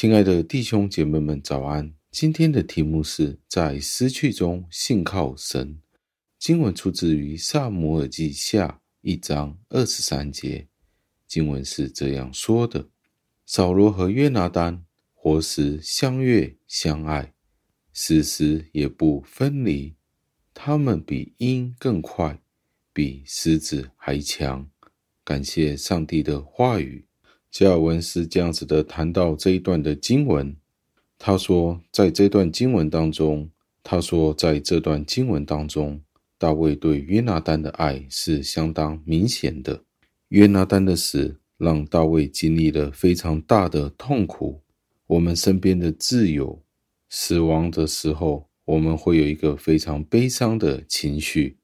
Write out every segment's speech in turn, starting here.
亲爱的弟兄姐妹们，早安！今天的题目是在失去中信靠神。经文出自于撒母耳记下一章二十三节。经文是这样说的：扫罗和约拿单活时相悦相爱，死时也不分离。他们比鹰更快，比狮子还强。感谢上帝的话语。加尔文是这样子的谈到这一段的经文。他说，在这段经文当中，他说，在这段经文当中，大卫对约拿单的爱是相当明显的。约拿单的死让大卫经历了非常大的痛苦。我们身边的挚友死亡的时候，我们会有一个非常悲伤的情绪。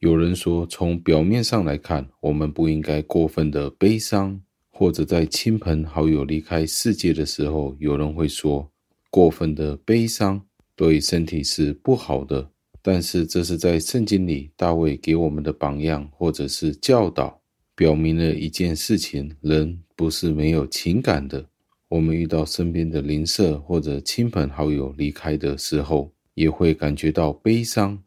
有人说，从表面上来看，我们不应该过分的悲伤；或者在亲朋好友离开世界的时候，有人会说，过分的悲伤对身体是不好的。但是，这是在圣经里大卫给我们的榜样，或者是教导，表明了一件事情：人不是没有情感的。我们遇到身边的邻舍或者亲朋好友离开的时候，也会感觉到悲伤。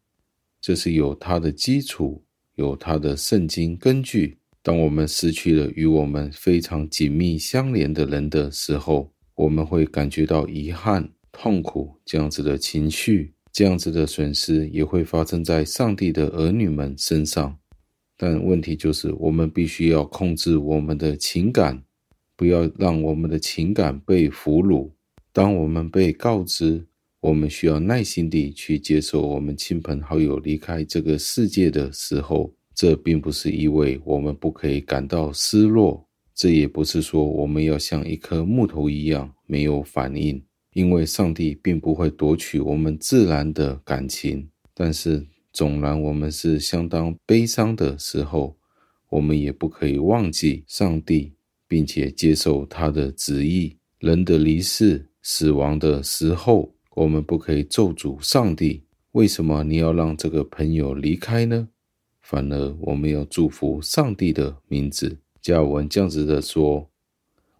这是有它的基础，有它的圣经根据。当我们失去了与我们非常紧密相连的人的时候，我们会感觉到遗憾、痛苦这样子的情绪，这样子的损失也会发生在上帝的儿女们身上。但问题就是，我们必须要控制我们的情感，不要让我们的情感被俘虏。当我们被告知，我们需要耐心地去接受我们亲朋好友离开这个世界的时候，这并不是意味我们不可以感到失落，这也不是说我们要像一颗木头一样没有反应，因为上帝并不会夺取我们自然的感情。但是，纵然我们是相当悲伤的时候，我们也不可以忘记上帝，并且接受他的旨意。人的离世、死亡的时候。我们不可以咒诅上帝，为什么你要让这个朋友离开呢？反而我们要祝福上帝的名字。加尔文这样子的说，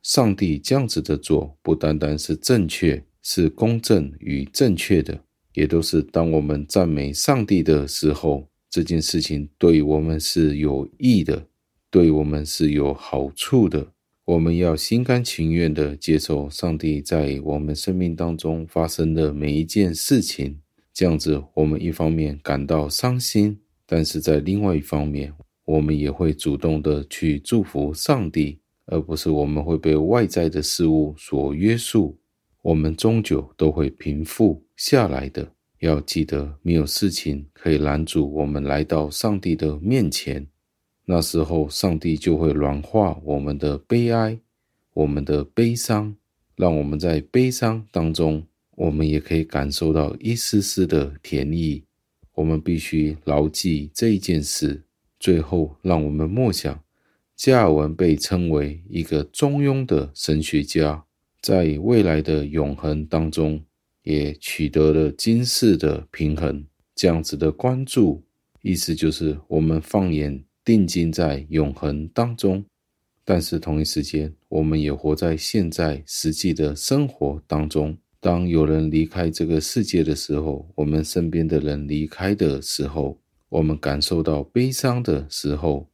上帝这样子的做，不单单是正确，是公正与正确的，也都是当我们赞美上帝的时候，这件事情对我们是有益的，对我们是有好处的。我们要心甘情愿地接受上帝在我们生命当中发生的每一件事情，这样子，我们一方面感到伤心，但是在另外一方面，我们也会主动的去祝福上帝，而不是我们会被外在的事物所约束。我们终究都会平复下来的。要记得，没有事情可以拦阻我们来到上帝的面前。那时候，上帝就会软化我们的悲哀，我们的悲伤，让我们在悲伤当中，我们也可以感受到一丝丝的甜意。我们必须牢记这一件事。最后，让我们默想，加尔文被称为一个中庸的神学家，在未来的永恒当中，也取得了今世的平衡。这样子的关注，意思就是我们放眼。定睛在永恒当中，但是同一时间，我们也活在现在实际的生活当中。当有人离开这个世界的时候，我们身边的人离开的时候，我们感受到悲伤的时候，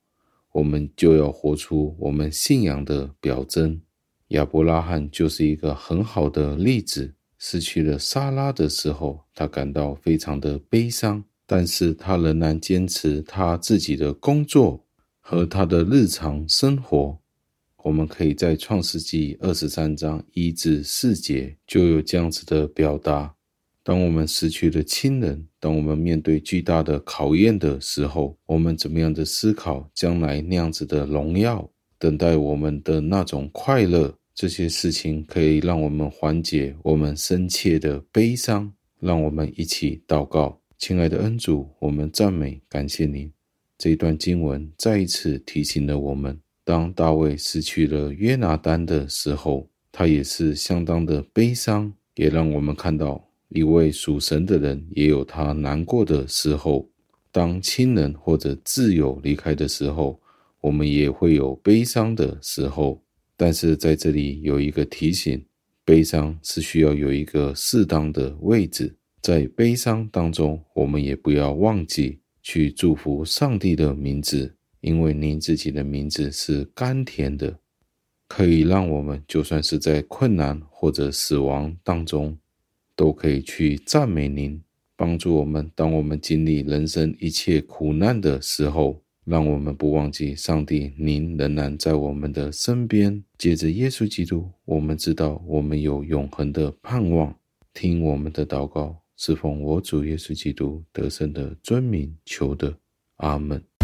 我们就要活出我们信仰的表征。亚伯拉罕就是一个很好的例子。失去了莎拉的时候，他感到非常的悲伤。但是他仍然坚持他自己的工作和他的日常生活。我们可以在创世纪二十三章一至四节就有这样子的表达：当我们失去了亲人，当我们面对巨大的考验的时候，我们怎么样的思考将来那样子的荣耀等待我们的那种快乐？这些事情可以让我们缓解我们深切的悲伤。让我们一起祷告。亲爱的恩主，我们赞美感谢您。这一段经文再一次提醒了我们：当大卫失去了约拿单的时候，他也是相当的悲伤，也让我们看到一位属神的人也有他难过的时候。当亲人或者挚友离开的时候，我们也会有悲伤的时候。但是在这里有一个提醒：悲伤是需要有一个适当的位置，在悲伤当中，我们也不要忘记去祝福上帝的名字，因为您自己的名字是甘甜的，可以让我们就算是在困难或者死亡当中，都可以去赞美您，帮助我们。当我们经历人生一切苦难的时候，让我们不忘记上帝，您仍然在我们的身边。借着耶稣基督，我们知道我们有永恒的盼望。听我们的祷告，是奉我主耶稣基督得胜的尊名求的。阿门。